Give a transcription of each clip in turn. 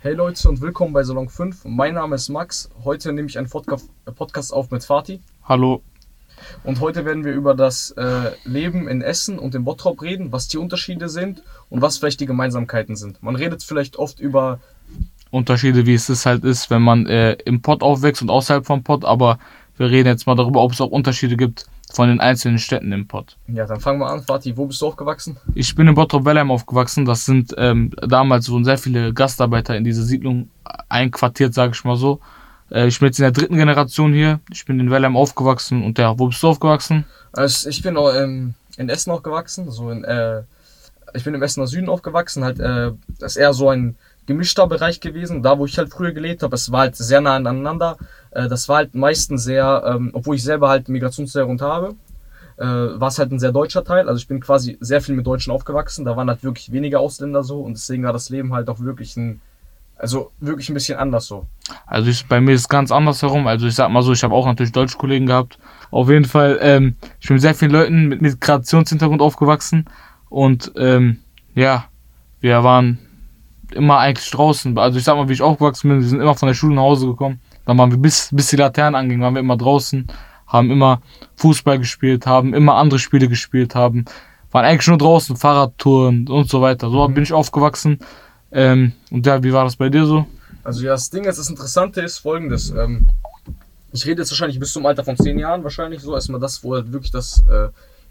Hey Leute und willkommen bei Salon 5. Mein Name ist Max. Heute nehme ich einen Podcast auf mit Fatih. Hallo. Und heute werden wir über das äh, Leben in Essen und in Bottrop reden, was die Unterschiede sind und was vielleicht die Gemeinsamkeiten sind. Man redet vielleicht oft über Unterschiede, wie es halt ist, wenn man äh, im Pott aufwächst und außerhalb vom Pott, aber wir reden jetzt mal darüber, ob es auch Unterschiede gibt von den einzelnen Städten im Pott. Ja, dann fangen wir an. Fatih, wo bist du aufgewachsen? Ich bin in Bottrop-Wellheim aufgewachsen. Das sind ähm, damals wurden sehr viele Gastarbeiter in diese Siedlung einquartiert, sage ich mal so. Äh, ich bin jetzt in der dritten Generation hier. Ich bin in Wellheim aufgewachsen. Und ja, wo bist du aufgewachsen? Also ich bin auch, ähm, in Essen aufgewachsen. So in, äh, ich bin im Essener Süden aufgewachsen. Halt, äh, das ist eher so ein gemischter Bereich gewesen. Da, wo ich halt früher gelebt habe, es war halt sehr nah aneinander. Äh, das war halt meistens sehr, ähm, obwohl ich selber halt Migrationshintergrund habe, äh, war es halt ein sehr deutscher Teil. Also ich bin quasi sehr viel mit Deutschen aufgewachsen. Da waren halt wirklich wenige Ausländer so und deswegen war das Leben halt auch wirklich ein, also wirklich ein bisschen anders so. Also ich, bei mir ist es ganz anders herum. Also ich sag mal so, ich habe auch natürlich Deutschkollegen gehabt. Auf jeden Fall, ähm, ich bin mit sehr vielen Leuten mit Migrationshintergrund aufgewachsen und ähm, ja, wir waren immer eigentlich draußen. Also ich sag mal, wie ich aufgewachsen bin, wir sind immer von der Schule nach Hause gekommen. Dann waren wir bis, bis die Laternen angingen, waren wir immer draußen, haben immer Fußball gespielt, haben immer andere Spiele gespielt, haben, waren eigentlich nur draußen, Fahrradtouren und so weiter. So mhm. bin ich aufgewachsen. Ähm, und ja, wie war das bei dir so? Also ja, das Ding ist, das Interessante ist folgendes. Ähm, ich rede jetzt wahrscheinlich bis zum Alter von zehn Jahren wahrscheinlich so. Erstmal das, wo halt wirklich das äh,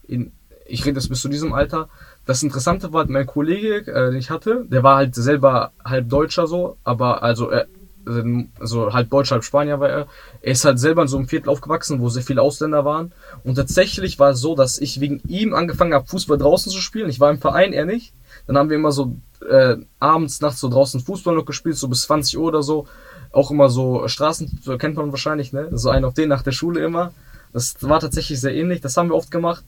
in, ich rede jetzt bis zu diesem Alter. Das Interessante war, mein Kollege, äh, den ich hatte, der war halt selber halb Deutscher so, aber also er, also halb Deutscher, halb Spanier war er. Er ist halt selber in so einem Viertel aufgewachsen, wo sehr viele Ausländer waren. Und tatsächlich war es so, dass ich wegen ihm angefangen habe, Fußball draußen zu spielen. Ich war im Verein, er nicht. Dann haben wir immer so äh, abends, nachts so draußen Fußball noch gespielt, so bis 20 Uhr oder so. Auch immer so Straßen, so kennt man wahrscheinlich, ne? So einen auf den nach der Schule immer. Das war tatsächlich sehr ähnlich, das haben wir oft gemacht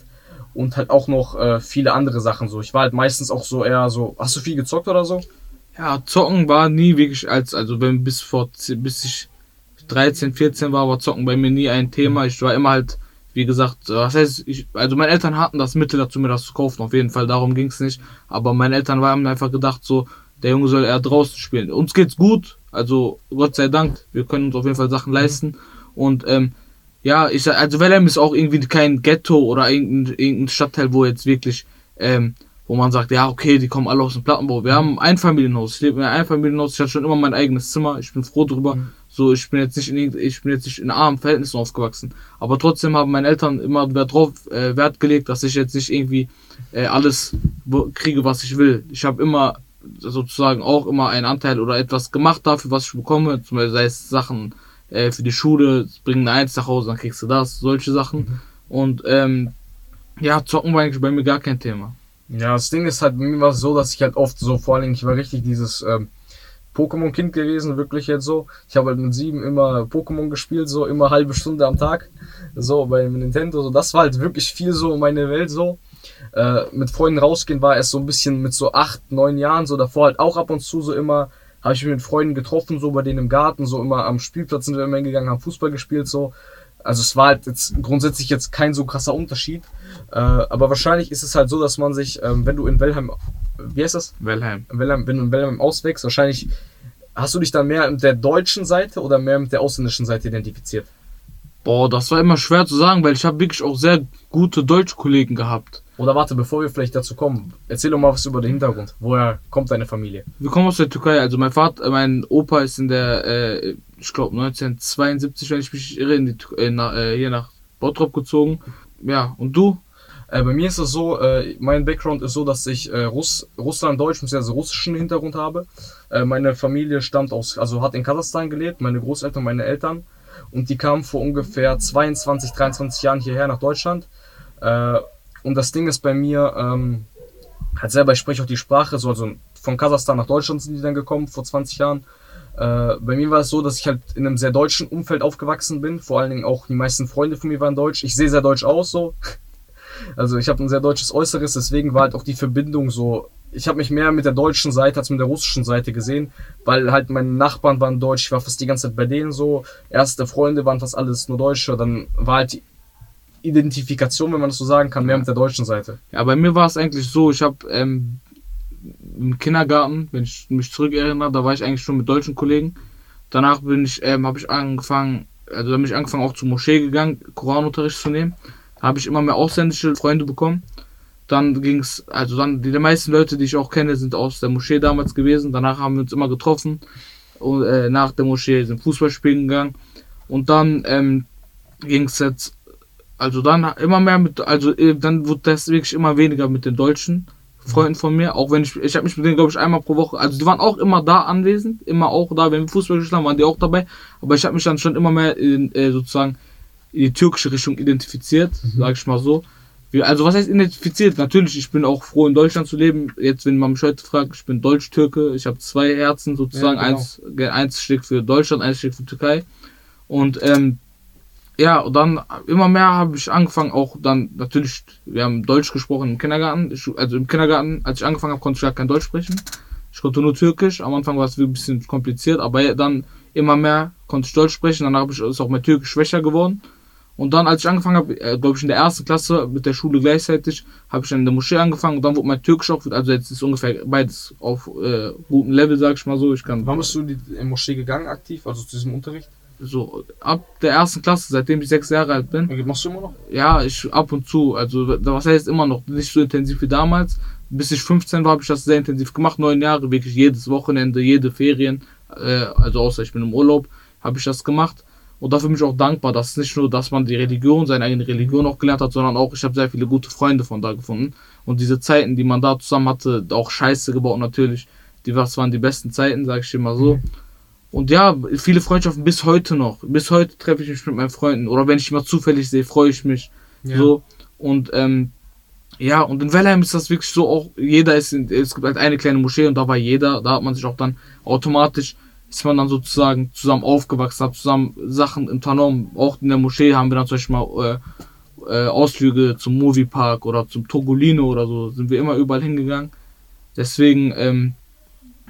und halt auch noch äh, viele andere Sachen so. Ich war halt meistens auch so eher so, hast du viel gezockt oder so? Ja, zocken war nie wirklich als, also wenn bis vor, bis ich 13, 14 war, war zocken bei mir nie ein Thema. Ich war immer halt, wie gesagt, was heißt, ich, also meine Eltern hatten das Mittel dazu, mir das zu kaufen, auf jeden Fall, darum ging es nicht. Aber meine Eltern haben einfach gedacht, so, der Junge soll eher draußen spielen. Uns geht's gut, also Gott sei Dank, wir können uns auf jeden Fall Sachen leisten. Und ähm, ja, ich also Wellheim ist auch irgendwie kein Ghetto oder irgendein, irgendein Stadtteil, wo jetzt wirklich, ähm, wo man sagt, ja, okay, die kommen alle aus dem Plattenbau. Wir haben ein Familienhaus. Ich lebe in einem Einfamilienhaus. Ich hatte schon immer mein eigenes Zimmer. Ich bin froh drüber. Mhm. So, ich bin jetzt nicht in, ich bin jetzt nicht in armen Verhältnissen aufgewachsen. Aber trotzdem haben meine Eltern immer Wert drauf, äh, Wert gelegt, dass ich jetzt nicht irgendwie äh, alles kriege, was ich will. Ich habe immer sozusagen auch immer einen Anteil oder etwas gemacht dafür, was ich bekomme. Zum Beispiel sei es Sachen, äh, für die Schule, eine Eins nach Hause, dann kriegst du das, solche Sachen. Und ähm, ja, zocken war eigentlich bei mir gar kein Thema. Ja, das Ding ist halt, bei mir war es so, dass ich halt oft so, vor allen Dingen, ich war richtig dieses ähm, Pokémon-Kind gewesen, wirklich jetzt so. Ich habe halt mit sieben immer Pokémon gespielt, so immer halbe Stunde am Tag, so bei Nintendo. So, das war halt wirklich viel so meine Welt so. Äh, mit Freunden rausgehen war erst so ein bisschen mit so acht, neun Jahren, so davor halt auch ab und zu so immer habe ich mich mit Freunden getroffen, so bei denen im Garten, so immer am Spielplatz sind wir immer hingegangen, haben Fußball gespielt, so. Also es war halt jetzt grundsätzlich jetzt kein so krasser Unterschied. Äh, aber wahrscheinlich ist es halt so, dass man sich, ähm, wenn du in Wellheim, wie heißt das? Wellheim. Wellheim. Wenn du in Wellheim auswächst, wahrscheinlich hast du dich dann mehr mit der deutschen Seite oder mehr mit der ausländischen Seite identifiziert? Boah, das war immer schwer zu sagen, weil ich habe wirklich auch sehr gute Deutschkollegen gehabt. Oder warte, bevor wir vielleicht dazu kommen, erzähl doch mal was über den Hintergrund. Woher kommt deine Familie? Wir kommen aus der Türkei. Also mein Vater, mein Opa ist in der, äh, ich glaube 1972, wenn ich mich irre, in die, äh, nach, äh, hier nach Bottrop gezogen. Ja, und du? Äh, bei mir ist es so, äh, mein Background ist so, dass ich äh, Russ, Russland-Deutsch bzw. russischen Hintergrund habe. Äh, meine Familie stammt aus, also hat in Kasachstan gelebt, meine Großeltern, meine Eltern. Und die kamen vor ungefähr 22, 23 Jahren hierher nach Deutschland. Und das Ding ist bei mir, ähm, halt selber, ich spreche auch die Sprache, so, also von Kasachstan nach Deutschland sind die dann gekommen, vor 20 Jahren. Äh, bei mir war es so, dass ich halt in einem sehr deutschen Umfeld aufgewachsen bin. Vor allen Dingen auch die meisten Freunde von mir waren deutsch. Ich sehe sehr deutsch aus, so. Also ich habe ein sehr deutsches Äußeres, deswegen war halt auch die Verbindung so. Ich habe mich mehr mit der deutschen Seite als mit der russischen Seite gesehen, weil halt meine Nachbarn waren deutsch, ich war fast die ganze Zeit bei denen so. Erste Freunde waren fast alles nur Deutsche, dann war halt die Identifikation, wenn man das so sagen kann, mehr mit der deutschen Seite. Ja, bei mir war es eigentlich so, ich habe ähm, im Kindergarten, wenn ich mich zurückerinnere, da war ich eigentlich schon mit deutschen Kollegen. Danach bin ich, ähm, habe ich angefangen, also bin ich angefangen auch zur Moschee gegangen, Koranunterricht zu nehmen. Da habe ich immer mehr ausländische Freunde bekommen. Dann ging es, also dann, die, die meisten Leute, die ich auch kenne, sind aus der Moschee damals gewesen. Danach haben wir uns immer getroffen. Und äh, nach der Moschee sind Fußball spielen gegangen. Und dann ähm, ging es jetzt, also dann immer mehr mit, also äh, dann wurde das wirklich immer weniger mit den Deutschen. Freunden von mir, auch wenn ich, ich habe mich mit denen, glaube ich, einmal pro Woche, also die waren auch immer da anwesend, immer auch da, wenn wir Fußball gespielt haben, waren die auch dabei, aber ich habe mich dann schon immer mehr in, äh, sozusagen in die türkische Richtung identifiziert, mhm. sage ich mal so. Wie, also was heißt identifiziert? Natürlich, ich bin auch froh in Deutschland zu leben. Jetzt, wenn man mich heute fragt, ich bin Deutsch-Türke, ich habe zwei Herzen sozusagen, ja, genau. eins, eins steht für Deutschland, eins steht für Türkei. Und ähm, ja, und dann immer mehr habe ich angefangen, auch dann natürlich, wir haben Deutsch gesprochen im Kindergarten. Ich, also im Kindergarten, als ich angefangen habe, konnte ich gar kein Deutsch sprechen. Ich konnte nur Türkisch. Am Anfang war es ein bisschen kompliziert, aber dann immer mehr konnte ich Deutsch sprechen. Dann habe ich, ist auch mein Türkisch schwächer geworden. Und dann, als ich angefangen habe, äh, glaube ich in der ersten Klasse mit der Schule gleichzeitig, habe ich dann in der Moschee angefangen und dann wurde mein Türkisch auch, also jetzt ist ungefähr beides auf äh, gutem Level, sag ich mal so. Ich kann. Wann bist du in die Moschee gegangen aktiv, also zu diesem Unterricht? So ab der ersten Klasse, seitdem ich sechs Jahre alt bin. Machst du immer noch? Ja, ich ab und zu. Also was heißt immer noch, nicht so intensiv wie damals. Bis ich 15 war, habe ich das sehr intensiv gemacht. Neun Jahre, wirklich jedes Wochenende, jede Ferien. Äh, also außer ich bin im Urlaub, habe ich das gemacht. Und dafür bin ich auch dankbar, dass nicht nur, dass man die Religion, seine eigene Religion auch gelernt hat, sondern auch, ich habe sehr viele gute Freunde von da gefunden. Und diese Zeiten, die man da zusammen hatte, auch Scheiße gebaut natürlich, die das waren die besten Zeiten, sage ich dir mal so. Mhm. Und ja, viele Freundschaften bis heute noch. Bis heute treffe ich mich mit meinen Freunden. Oder wenn ich mal zufällig sehe, freue ich mich. Ja. So. Und ähm, ja, und in Wellheim ist das wirklich so auch, jeder ist, in, es gibt halt eine kleine Moschee und da war jeder, da hat man sich auch dann automatisch, ist man dann sozusagen zusammen aufgewachsen, hat zusammen Sachen unternommen. Auch in der Moschee haben wir dann zum Beispiel mal äh, äh, Ausflüge zum Moviepark oder zum Togolino oder so, sind wir immer überall hingegangen. Deswegen, ähm,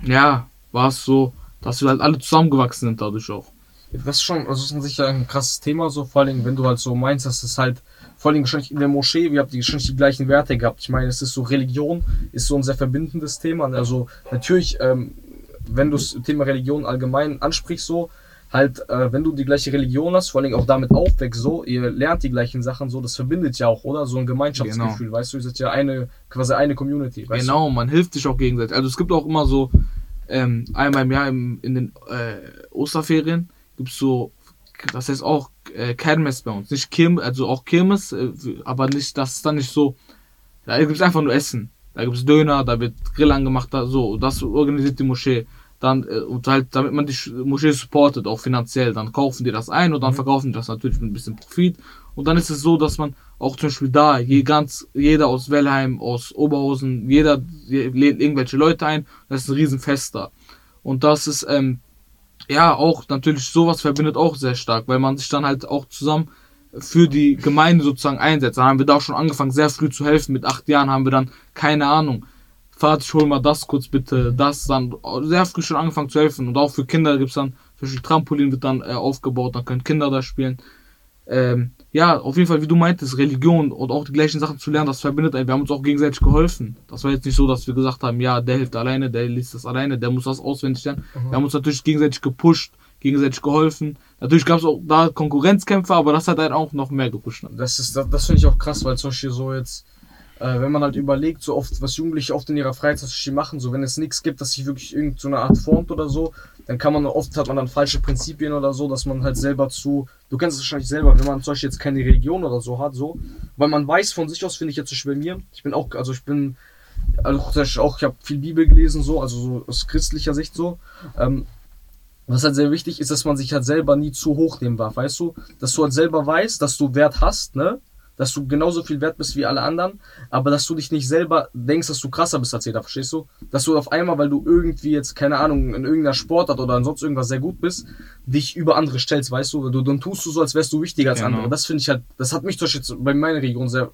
ja, war es so, dass wir halt alle zusammengewachsen sind dadurch auch. Das ist schon, das ist sicher ein krasses Thema, so vor allem, wenn du halt so meinst, dass es halt vor allem wahrscheinlich in der Moschee, wir haben die wahrscheinlich die gleichen Werte gehabt. Ich meine, es ist so Religion, ist so ein sehr verbindendes Thema. Also natürlich, ähm, wenn du das Thema Religion allgemein ansprichst, so, halt, äh, wenn du die gleiche Religion hast, vor allem auch damit aufwächst, so, ihr lernt die gleichen Sachen, so, das verbindet ja auch, oder? So ein Gemeinschaftsgefühl, genau. weißt du, ihr seid ja eine, quasi eine Community. genau, du? man hilft sich auch gegenseitig. Also es gibt auch immer so, ähm, einmal im Jahr im, in den äh, Osterferien gibt es so, das heißt auch äh, Kermes bei uns. Nicht Kirmes, also auch Kirmes, äh, aber nicht, das ist dann nicht so, da gibt es einfach nur Essen. Da gibt es Döner, da wird Grill angemacht, da, so, das organisiert die Moschee. Dann, äh, und halt, damit man die Moschee supportet, auch finanziell, dann kaufen die das ein und dann mhm. verkaufen die das natürlich mit ein bisschen Profit. Und dann ist es so, dass man auch zum Beispiel da, je ganz, jeder aus Wellheim, aus Oberhausen, jeder lädt irgendwelche Leute ein. Das ist ein Riesenfest da. Und das ist, ähm, ja, auch natürlich sowas verbindet auch sehr stark, weil man sich dann halt auch zusammen für die Gemeinde sozusagen einsetzt. Da haben wir da auch schon angefangen, sehr früh zu helfen. Mit acht Jahren haben wir dann, keine Ahnung, Vater, ich hol mal das kurz bitte, das dann sehr früh schon angefangen zu helfen. Und auch für Kinder gibt es dann, zum Beispiel Trampolin wird dann äh, aufgebaut, dann können Kinder da spielen. Ähm, ja, auf jeden Fall, wie du meintest, Religion und auch die gleichen Sachen zu lernen, das verbindet einen. Wir haben uns auch gegenseitig geholfen. Das war jetzt nicht so, dass wir gesagt haben, ja, der hilft alleine, der liest das alleine, der muss das auswendig lernen. Mhm. Wir haben uns natürlich gegenseitig gepusht, gegenseitig geholfen. Natürlich gab es auch da Konkurrenzkämpfe, aber das hat einen auch noch mehr gepusht. Das ist, das, das finde ich auch krass, weil zum Beispiel so jetzt, äh, wenn man halt überlegt, so oft, was Jugendliche oft in ihrer Freizeit machen, so wenn es nichts gibt, dass sich wirklich irgendeine so Art formt oder so, dann kann man oft hat man dann falsche Prinzipien oder so, dass man halt selber zu, du kennst es wahrscheinlich selber, wenn man zum Beispiel jetzt keine Religion oder so hat, so, weil man weiß von sich aus, finde ich jetzt zum bei mir, ich bin auch, also ich bin, also auch, ich habe viel Bibel gelesen, so, also so aus christlicher Sicht so, ähm, was halt sehr wichtig ist, dass man sich halt selber nie zu hoch nehmen darf, weißt du? Dass du halt selber weißt, dass du Wert hast, ne? Dass du genauso viel wert bist wie alle anderen, aber dass du dich nicht selber denkst, dass du krasser bist als jeder, verstehst du? Dass du auf einmal, weil du irgendwie jetzt, keine Ahnung, in irgendeiner Sportart oder in sonst irgendwas sehr gut bist, dich über andere stellst, weißt du? du dann tust du so, als wärst du wichtiger als genau. andere. Das finde ich halt, das hat mich zum Beispiel bei meiner Region sehr,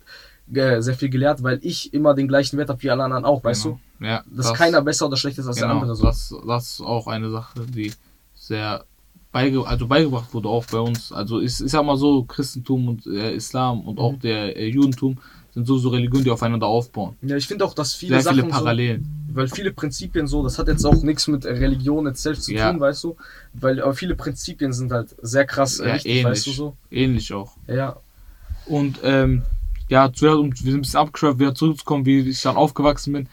äh, sehr viel gelehrt, weil ich immer den gleichen Wert habe wie alle anderen auch, weißt genau. du? Ja, dass das, keiner besser oder schlechter ist als genau, der andere. So. Das, das ist auch eine Sache, die sehr beige, also beigebracht wurde auch bei uns. Also ist, ist ja mal so, Christentum und äh, Islam und mhm. auch der äh, Judentum sind so, so Religionen, die aufeinander aufbauen. Ja, ich finde auch, dass viele Sehr Sachen viele Parallelen. So, weil viele Prinzipien so, das hat jetzt auch nichts mit Religion jetzt selbst zu Ja. tun, weißt du? Weil aber viele Prinzipien sind halt sehr krass äh, Ja, wichtig, ähnlich. weißt du so? Ähnlich auch. Ja. Und ähm, ja, zuerst, um wir sind ein bisschen abgeschweift, wieder zurückzukommen, wie ich dann aufgewachsen bin.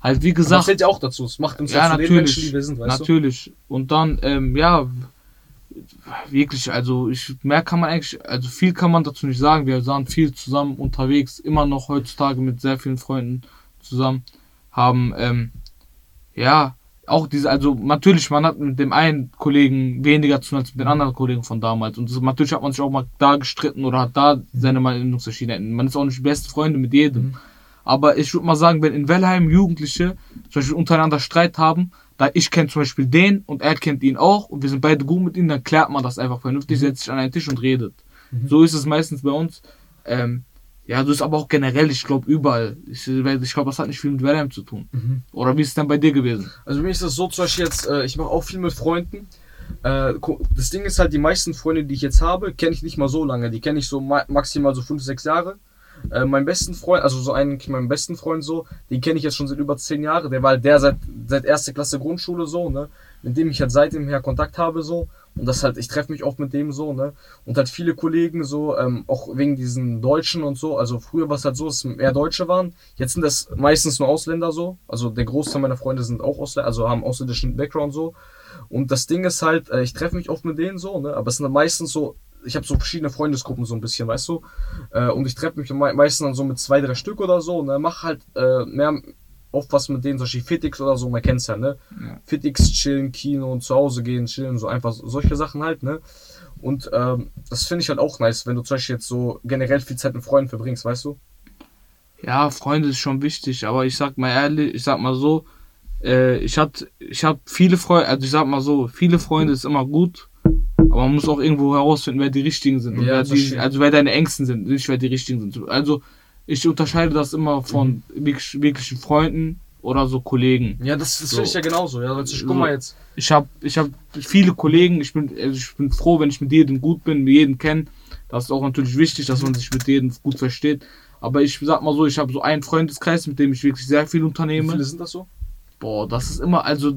Halt, wie Das gesagt, zählt ja auch dazu. Es macht uns ja, Ja, zu den natürlich. Menschen, die wir sind, weißt natürlich. Und dann, ähm, ja, wirklich, also ich mehr kann man eigentlich, also viel kann man dazu nicht sagen. Wir waren viel zusammen unterwegs, immer noch heutzutage mit sehr vielen Freunden zusammen, haben, ähm, ja, auch diese, also natürlich, man hat mit dem einen Kollegen weniger zu tun als mit den anderen Kollegen von damals. Und das, natürlich hat man sich auch mal da gestritten oder hat da seine Meinungsverschiedenheiten. Man ist auch nicht beste Freunde mit jedem. Mhm. Aber ich würde mal sagen, wenn in Wellheim Jugendliche zum Beispiel untereinander Streit haben, da ich kenne zum Beispiel den und er kennt ihn auch und wir sind beide gut mit ihm, dann klärt man das einfach vernünftig, Mhm. setzt sich an einen Tisch und redet. Mhm. So ist es meistens bei uns. Ähm, ja, so ist aber auch generell, ich glaube, überall. Ich, ich glaube, das hat nicht viel mit Wellheim zu tun. Mhm. Oder wie ist es denn bei dir gewesen? Also mir ist das so zum Beispiel jetzt, äh, ich mache auch viel mit Freunden. Äh, das Ding ist halt, die meisten Freunde, die ich jetzt habe, kenne ich nicht mal so lange. Die kenne ich so ma maximal so 5, 6 Jahre. Äh, meinen besten Freund, also so einen, meinen besten Freund so, den kenne ich jetzt schon seit über 10 Jahren. Der war halt der seit, seit erste Klasse Grundschule so, ne? Mit dem ich halt seitdem her Kontakt habe so. Und das halt, ich treffe mich oft mit dem so, ne? Und halt viele Kollegen so, ähm, auch wegen diesen Deutschen und so. Also früher war es halt so, dass mehr Deutsche waren. Jetzt sind das meistens nur Ausländer so. Also der Großteil meiner Freunde sind auch Ausländer, also haben ausländischen Background so. Und das Ding ist halt, äh, ich treffe mich oft mit denen so, ne? Aber es sind meistens so, ich habe so verschiedene Freundesgruppen so ein bisschen, weißt du? Äh, und ich treffe mich me meistens dann so mit zwei, drei Stück oder so, ne? Mach halt äh, mehr oft was mit denen, zum Beispiel Fitix oder so, man kennt's ja, ne? Ja. Fitix chillen, Kino und zu Hause gehen, chillen, so einfach so- solche Sachen halt, ne? Und ähm, das finde ich halt auch nice, wenn du zum Beispiel jetzt so generell viel Zeit mit Freunden verbringst, weißt du? Ja, Freunde ist schon wichtig, aber ich sag mal ehrlich, ich sag mal so, äh, ich hatte, ich habe viele Freunde, also ich sag mal so, viele Freunde ist immer gut, aber man muss auch irgendwo herausfinden, wer die richtigen sind. Ja, wer die, also wer deine Ängsten sind, nicht wer die richtigen sind. Also ich unterscheide das immer von Mhm. wirklich, wirklichen Freunden oder so Kollegen. Ja, das, das So. finde ich ja genauso, ja. Also, ich, guck mal jetzt. Ich habe ich hab viele Kollegen, ich bin, also ich bin froh, wenn ich mit jedem gut bin, mit jedem kenne. Das ist auch natürlich wichtig, dass man sich mit jedem gut versteht. Aber ich sag mal so, ich habe so einen Freundeskreis, mit dem ich wirklich sehr viel Wie unternehme. viele sind das so? Boah, das ist immer, also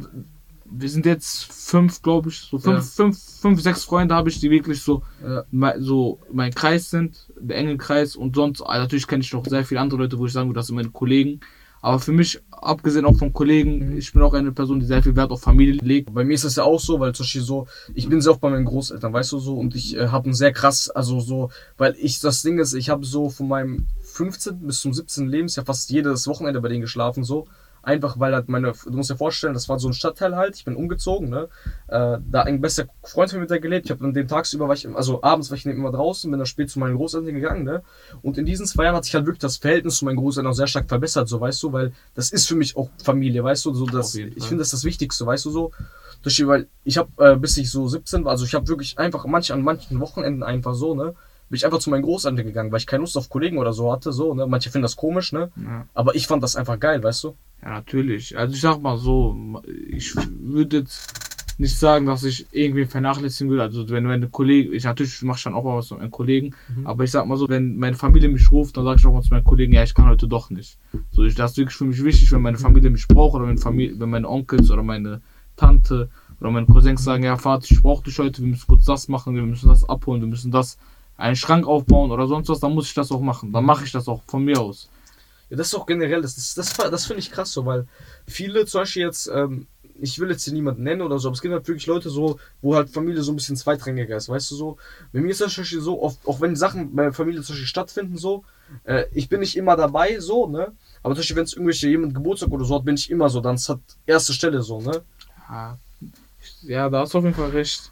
wir sind jetzt fünf, glaube ich, so fünf, Ja. fünf, fünf, sechs Freunde habe ich, die wirklich so, Ja. mei- so mein Kreis sind, der enge Kreis und sonst, ah, natürlich kenne ich noch sehr viele andere Leute, wo ich sagen würde, das sind meine Kollegen. Aber für mich, abgesehen auch von Kollegen, Mhm. ich bin auch eine Person, die sehr viel Wert auf Familie legt. Bei mir ist das ja auch so, weil zum Beispiel so, ich bin sehr oft bei meinen Großeltern, weißt du so, und ich äh, habe ein sehr krass, also so, weil ich, das Ding ist, ich habe so von meinem 15. bis zum 17. Lebensjahr fast jedes Wochenende bei denen geschlafen, so. Einfach weil halt meine, du musst dir vorstellen, das war so ein Stadtteil halt, ich bin umgezogen, ne? Äh, da ein bester Freund von mir mit der gelebt. Ich habe an dem tagsüber, war ich, also abends war ich immer draußen, bin dann spät zu meinen Großeltern gegangen, ne? Und in diesen zwei Jahren hat sich halt wirklich das Verhältnis zu meinen Großeltern auch sehr stark verbessert, so weißt du, weil das ist für mich auch Familie, weißt du, so das, ich finde das das Wichtigste, weißt du so. Beispiel, weil ich habe, äh, bis ich so 17 war, also ich habe wirklich einfach manch, an manchen Wochenenden einfach so, ne, bin ich einfach zu meinen Großeltern gegangen, weil ich keine Lust auf Kollegen oder so hatte, so, ne. Manche finden das komisch, ne. Ja. Aber ich fand das einfach geil, weißt du. Ja, natürlich. Also ich sag mal so, ich würde jetzt nicht sagen, dass ich irgendwie vernachlässigen will. Also wenn meine Kollegen, ich natürlich mache ich dann auch mal was mit meinen Kollegen, Mhm. aber ich sag mal so, wenn meine Familie mich ruft, dann sage ich auch mal zu meinen Kollegen, ja, ich kann heute doch nicht. So, ich, das ist wirklich für mich wichtig, wenn meine Familie mich braucht oder wenn, Familie, wenn meine Onkels oder meine Tante oder meine Cousins sagen, ja, Vater, ich brauche dich heute, wir müssen kurz das machen, wir müssen das abholen, wir müssen das einen Schrank aufbauen oder sonst was, dann muss ich das auch machen. Dann mache ich das auch von mir aus. Ja, das ist auch generell, das, das, das, das finde ich krass so, weil viele zum Beispiel jetzt, ähm, ich will jetzt hier niemanden nennen oder so, aber es gibt halt wirklich Leute so, wo halt Familie so ein bisschen zweitrangiger ist, weißt du so. Bei mir ist das zum Beispiel so, oft, auch wenn Sachen bei Familie zum Beispiel stattfinden so, äh, ich bin nicht immer dabei so, ne. Aber zum Beispiel, wenn es irgendwelche jemand Geburtstag oder so hat, bin ich immer so, dann ist das erste Stelle so, ne. Ja, da hast du auf jeden Fall recht.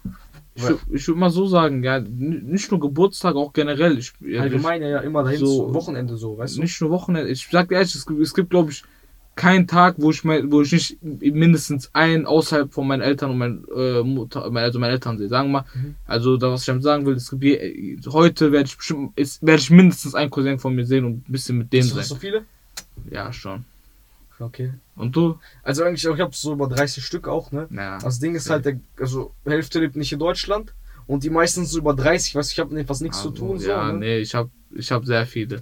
Ich, ich würde mal so sagen, ja, nicht nur Geburtstag, auch generell. Ich, Allgemein ja, immer dahin So- Wochenende so, weißt du. nicht nur Wochenende. Ich sag dir ehrlich, es gibt, es gibt glaube ich, keinen Tag, wo ich, mein, wo ich nicht mindestens einen außerhalb von meinen Eltern und meinen äh, Mutter, also meinen Eltern sehe. Sagen wir mal, Mhm. also da, was ich damit sagen will, es gibt je, heute werde ich bestimmt, ist, werde ich mindestens einen Cousin von mir sehen und ein bisschen mit denen Hast du sein. so viele? Ja, schon. Okay. Und du? Also eigentlich, auch, ich habe so über 30 Stück auch, ne. Ja. Das Ding ist halt, der, also Hälfte lebt nicht in Deutschland und die meisten sind so über 30, weißt du, ich habe mit fast nichts zu Also, tun, so, Ja, ne? nee, ich habe ich hab sehr viele.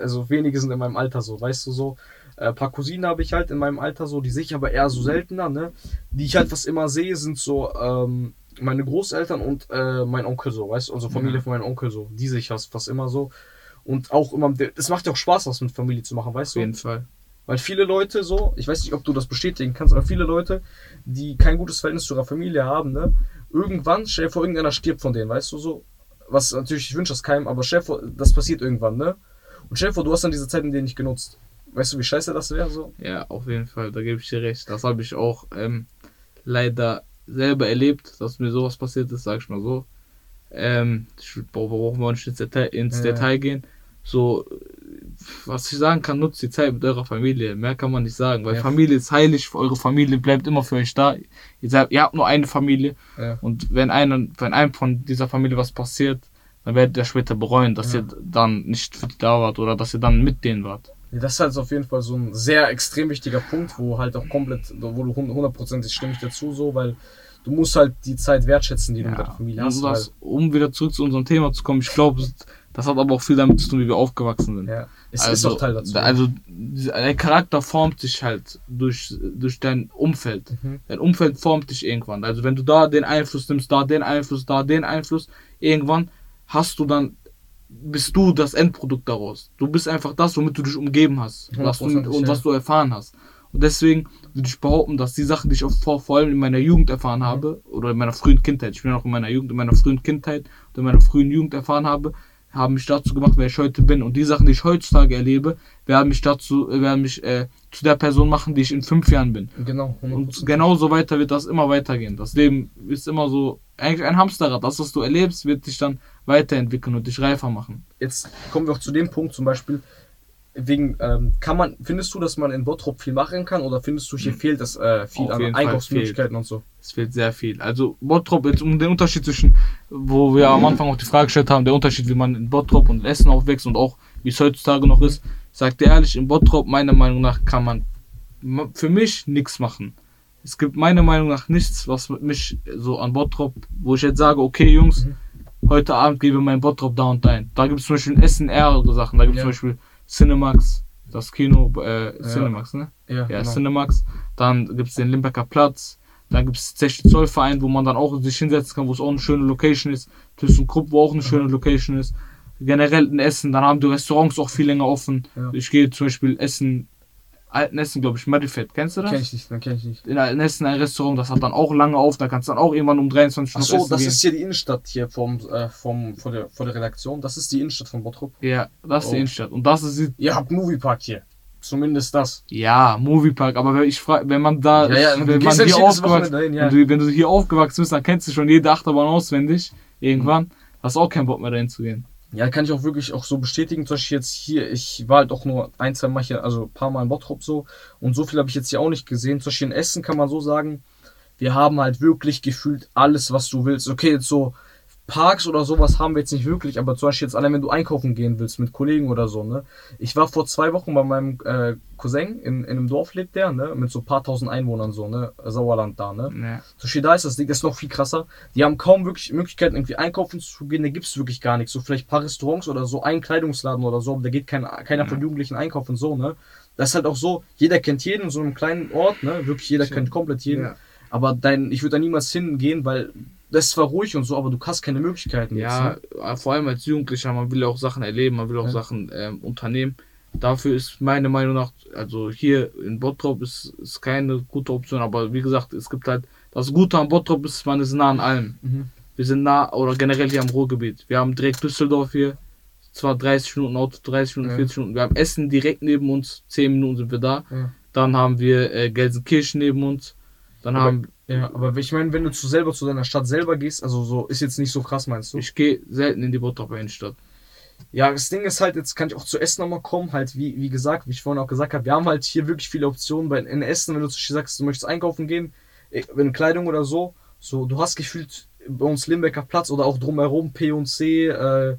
Also wenige sind in meinem Alter so, weißt du so. Äh, ein paar Cousinen habe ich halt in meinem Alter so, die sehe ich aber eher so seltener, ne? Die ich halt was immer sehe, sind so ähm, meine Großeltern und äh, mein Onkel so, weißt du, unsere Familie Ja. von meinem Onkel so. Die sehe ich fast, fast immer so. Und auch immer, es macht ja auch Spaß, was mit Familie zu machen, weißt Auf du? jeden Fall. Weil viele Leute so, ich weiß nicht, ob du das bestätigen kannst, aber viele Leute, die kein gutes Verhältnis zu ihrer Familie haben, ne, irgendwann, stell dir vor, irgendeiner stirbt von denen, weißt du so. Was natürlich, ich wünsche das keinem, aber stell dir vor, das passiert irgendwann, ne? Und stell dir vor, du hast dann diese Zeit in denen nicht genutzt. Weißt du, wie scheiße das wäre so? Ja, auf jeden Fall, da gebe ich dir recht. Das habe ich auch ähm, leider selber erlebt, dass mir sowas passiert ist, sag ich mal so. Ähm, ich brauchen wir nicht ins Detail, ins Ja. Detail gehen. So, was ich sagen kann, nutzt die Zeit mit eurer Familie. Mehr kann man nicht sagen, weil Ja. Familie ist heilig, eure Familie bleibt immer für euch da. Ihr, seid, ihr habt nur eine Familie Ja. und wenn einem, wenn einem von dieser Familie was passiert, dann werdet ihr später bereuen, dass Ja. ihr dann nicht für die da wart oder dass ihr dann mit denen wart. Das ist halt auf jeden Fall so ein sehr extrem wichtiger Punkt, wo halt auch komplett, wo du hund- hundertprozentig stimme ich dazu so, weil du musst halt die Zeit wertschätzen, die du mit deiner Familie hast. um wieder zurück zu unserem Thema zu kommen, ich glaube, das hat aber auch viel damit zu tun, wie wir aufgewachsen sind. Ja, es also, ist auch Teil dazu. Also, dein Charakter formt sich halt durch, durch dein Umfeld. Mhm. Dein Umfeld formt dich irgendwann. Also, wenn du da den Einfluss nimmst, da den Einfluss, da den Einfluss, irgendwann hast du dann, bist du das Endprodukt daraus. Du bist einfach das, womit du dich umgeben hast. Was du, und ja. was du erfahren hast. Und deswegen würde ich behaupten, dass die Sachen, die ich vor, vor allem in meiner Jugend erfahren Mhm. habe, oder in meiner frühen Kindheit, ich bin auch in meiner Jugend, in meiner frühen Kindheit und in meiner frühen Jugend erfahren habe, haben mich dazu gemacht, wer ich heute bin. Und die Sachen, die ich heutzutage erlebe, werden mich dazu, äh, werden mich äh, zu der Person machen, die ich in fünf Jahren bin. Genau, Und 100%. genauso weiter wird das immer weitergehen. Das Leben ist immer so, eigentlich ein Hamsterrad. Das, was du erlebst, wird dich dann weiterentwickeln und dich reifer machen. Jetzt kommen wir auch zu dem Punkt zum Beispiel, wegen, ähm, kann man, findest du, dass man in Bottrop viel machen kann oder findest du, hier fehlt es äh, viel Hm. Auf an Einkaufsmöglichkeiten und so? Es fehlt sehr viel. Also Bottrop, jetzt um den Unterschied zwischen, wo wir am Anfang auch die Frage gestellt haben, der Unterschied, wie man in Bottrop und Essen aufwächst und auch wie es heutzutage noch ist, sagt ehrlich, in Bottrop meiner Meinung nach kann man ma- für mich nichts machen. Es gibt meiner Meinung nach nichts, was mich so an Bottrop, wo ich jetzt sage, okay Jungs, Mhm. heute Abend mal in Bottrop da und dahin. Da gibt es zum Beispiel in Essen eher Sachen. Da gibt es Ja. zum Beispiel Cinemax, das Kino, äh, Cinemax, ne? Ja, genau. Cinemax. Dann gibt es den Limbecker Platz. Dann gibt es 60 Zoll Verein, wo man dann auch sich hinsetzen kann, wo es auch eine schöne Location ist. ThyssenKrupp, wo auch eine schöne Location ist. Generell in Essen, dann haben die Restaurants auch viel länger offen. Ja. Ich gehe zum Beispiel Essen, Alten Essen, glaube ich, Marifet. Kennst du das? Kenn ich nicht, dann kenn ich nicht. In Alten Essen ein Restaurant, das hat dann auch lange auf. Da kannst du dann auch irgendwann um 23 Uhr Ach so, essen das gehen. ist hier die Innenstadt hier vom, äh, vom, vor, der, vor der Redaktion. Das ist die Innenstadt von Bottrop. Ja, das ist die Oh. Innenstadt. Und das ist die, Ihr habt Moviepark hier. Zumindest das. ja, Moviepark. Aber wenn ich frage, wenn man da, Ja, ja, wenn man hier aufgewachsen, dahin, ja. wenn, du, wenn du hier aufgewachsen bist, dann kennst du schon jede Achterbahn auswendig. Irgendwann hast du auch keinen Bock mehr dahin zu gehen. Ja, kann ich auch wirklich auch so bestätigen. Zum Beispiel jetzt hier, ich war halt auch nur ein, zwei Mal hier, also ein paar Mal in Bottrop so. Und so viel habe ich jetzt hier auch nicht gesehen. Zum Beispiel in Essen kann man so sagen, wir haben halt wirklich gefühlt alles, was du willst. Okay, jetzt so Parks oder sowas haben wir jetzt nicht wirklich, aber zum Beispiel jetzt allein, wenn du einkaufen gehen willst mit Kollegen oder so, ne. Ich war vor zwei Wochen bei meinem äh, Cousin, in, in einem Dorf lebt der, ne, mit so ein paar tausend Einwohnern so, ne, Sauerland da, ne. Ja. Zum Beispiel da ist das Ding, das ist noch viel krasser. Die haben kaum wirklich Möglichkeiten, irgendwie einkaufen zu gehen. Da gibt es wirklich gar nichts. So vielleicht ein paar Restaurants oder so, ein Kleidungsladen oder so, aber da geht kein, keiner von Jugendlichen einkaufen so, ne? Das ist halt auch so, jeder kennt jeden in so einem kleinen Ort, ne? Wirklich jeder kennt komplett jeden. Ja. Aber dein, ich würde da niemals hingehen, weil das ist zwar ruhig und so, aber du hast keine Möglichkeiten Ja, jetzt. Ne? äh, vor allem als Jugendlicher, man will ja auch Sachen erleben, man will auch Ja. Sachen ähm, unternehmen. Dafür ist meine Meinung nach, also hier in Bottrop ist, ist keine gute Option, aber wie gesagt, es gibt halt, das Gute an Bottrop ist, man ist nah an allem. Mhm. Wir sind nah, oder generell hier am Ruhrgebiet. Wir haben direkt Düsseldorf hier, zwar 30 Minuten Auto, 30 Minuten, Ja. 40 Minuten. Wir haben Essen direkt neben uns, 10 Minuten sind wir da. Ja. Dann haben wir äh, Gelsenkirchen neben uns. Dann Aber- haben, Ja, aber ich meine, wenn du zu selber zu deiner Stadt selber gehst, also so ist jetzt nicht so krass, meinst du? ich gehe selten in die Bottroper Innenstadt. Ja, das Ding ist halt, jetzt kann ich auch zu Essen nochmal kommen, halt wie, wie gesagt, wie ich vorhin auch gesagt habe, wir haben halt hier wirklich viele Optionen. Bei, in Essen, wenn du Beispiel sagst, du möchtest einkaufen gehen, eh, wenn Kleidung oder so, so, du hast gefühlt bei uns Limbecker Platz oder auch drumherum P&C, äh,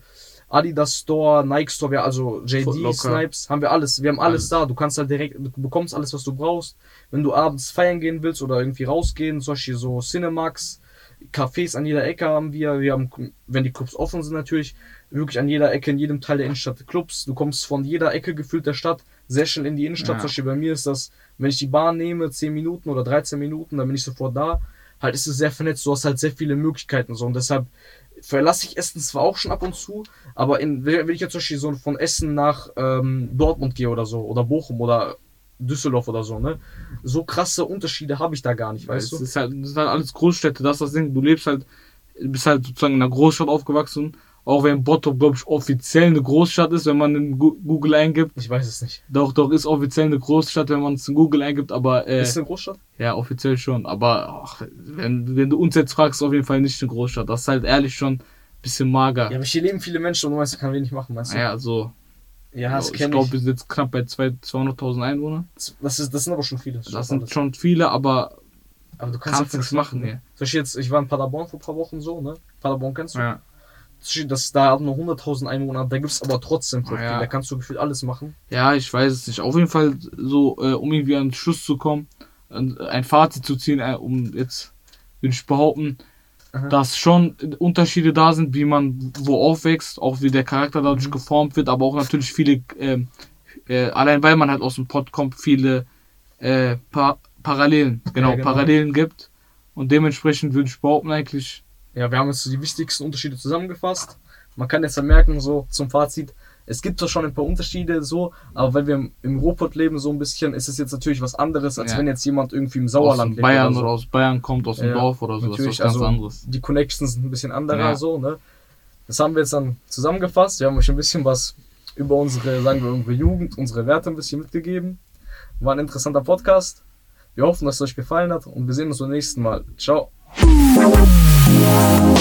Adidas Store, Nike Store, ja, also JD, Footlocker. Snipes, haben wir alles. Wir haben alles, Alles. da. Du kannst halt direkt, du bekommst alles, was du brauchst. Wenn du abends feiern gehen willst oder irgendwie rausgehen, zum Beispiel so Cinemax, Cafés an jeder Ecke haben wir. Wir haben, wenn die Clubs offen sind natürlich, wirklich an jeder Ecke, in jedem Teil der Innenstadt Clubs. Du kommst von jeder Ecke gefühlt der Stadt sehr schnell in die Innenstadt. Ja. Zum Beispiel bei mir ist das, wenn ich die Bahn nehme, 10 Minuten oder 13 Minuten, dann bin ich sofort da. Halt ist es sehr vernetzt, du hast halt sehr viele Möglichkeiten so und deshalb verlasse ich Essen zwar auch schon ab und zu, aber in, wenn ich jetzt zum Beispiel so von Essen nach ähm, Dortmund gehe oder so, oder Bochum oder Düsseldorf oder so, ne? So krasse Unterschiede habe ich da gar nicht, weißt es du? ist halt, das sind halt alles Großstädte, das ist das Ding. Du lebst halt, du bist halt sozusagen in einer Großstadt aufgewachsen. Auch wenn Bottrop, glaube ich, offiziell eine Großstadt ist, wenn man in Google eingibt. Ich weiß es nicht. Doch, doch, ist offiziell eine Großstadt, wenn man es in Google eingibt, aber äh, Ist es eine Großstadt? ja, offiziell schon. Aber ach, wenn, wenn du uns jetzt fragst, ist auf jeden Fall nicht eine Großstadt. Das ist halt ehrlich schon ein bisschen mager. Ja, aber hier leben viele Menschen und du weißt, man kann wenig machen, weißt du? Ja, also, ja das ich kenne glaube, ich. wir sind jetzt knapp bei zwei- 200.000 Einwohnern. Das, ist, das sind aber schon viele. Das ist sind alles. schon viele, aber aber du kannst, kannst ja nichts viel machen, ne? Zum Beispiel jetzt, ich war in Paderborn vor ein paar Wochen so, ne? Paderborn kennst du? ja. Das, da nur 100.000 Einwohner, da gibt es aber trotzdem voll Ja. Da kannst du gefühlt alles machen. Ja, ich weiß es nicht. Auf jeden Fall so, äh, um irgendwie an den Schluss zu kommen, ein Fazit zu ziehen, äh, um jetzt, würde ich behaupten, Aha. dass schon Unterschiede da sind, wie man wo aufwächst, auch wie der Charakter dadurch Mhm. geformt wird, aber auch natürlich viele, ähm, äh, allein weil man halt aus dem Pod kommt, viele äh, pa Parallelen, genau, Ja, genau. Parallelen gibt. Und dementsprechend würde ich behaupten, eigentlich, Ja, wir haben jetzt die wichtigsten Unterschiede zusammengefasst. Man kann jetzt ja merken, so zum Fazit, es gibt zwar schon ein paar Unterschiede so, aber weil wir im- im Ruhrpott leben so ein bisschen, ist es jetzt natürlich was anderes, als Ja. wenn jetzt jemand irgendwie im aus Sauerland dem Bayern oder oder, so. aus Bayern kommt, aus dem Ja, Dorf oder so, das ist Natürlich, was ganz also anderes. die Connections sind ein bisschen anderer Ja. so, ne? Das haben wir jetzt dann zusammengefasst. Wir haben euch ein bisschen was über unsere, sagen wir, unsere Jugend, unsere Werte ein bisschen mitgegeben. War ein interessanter Podcast. Wir hoffen, dass es euch gefallen hat und wir sehen uns beim nächsten Mal. Ciao. you.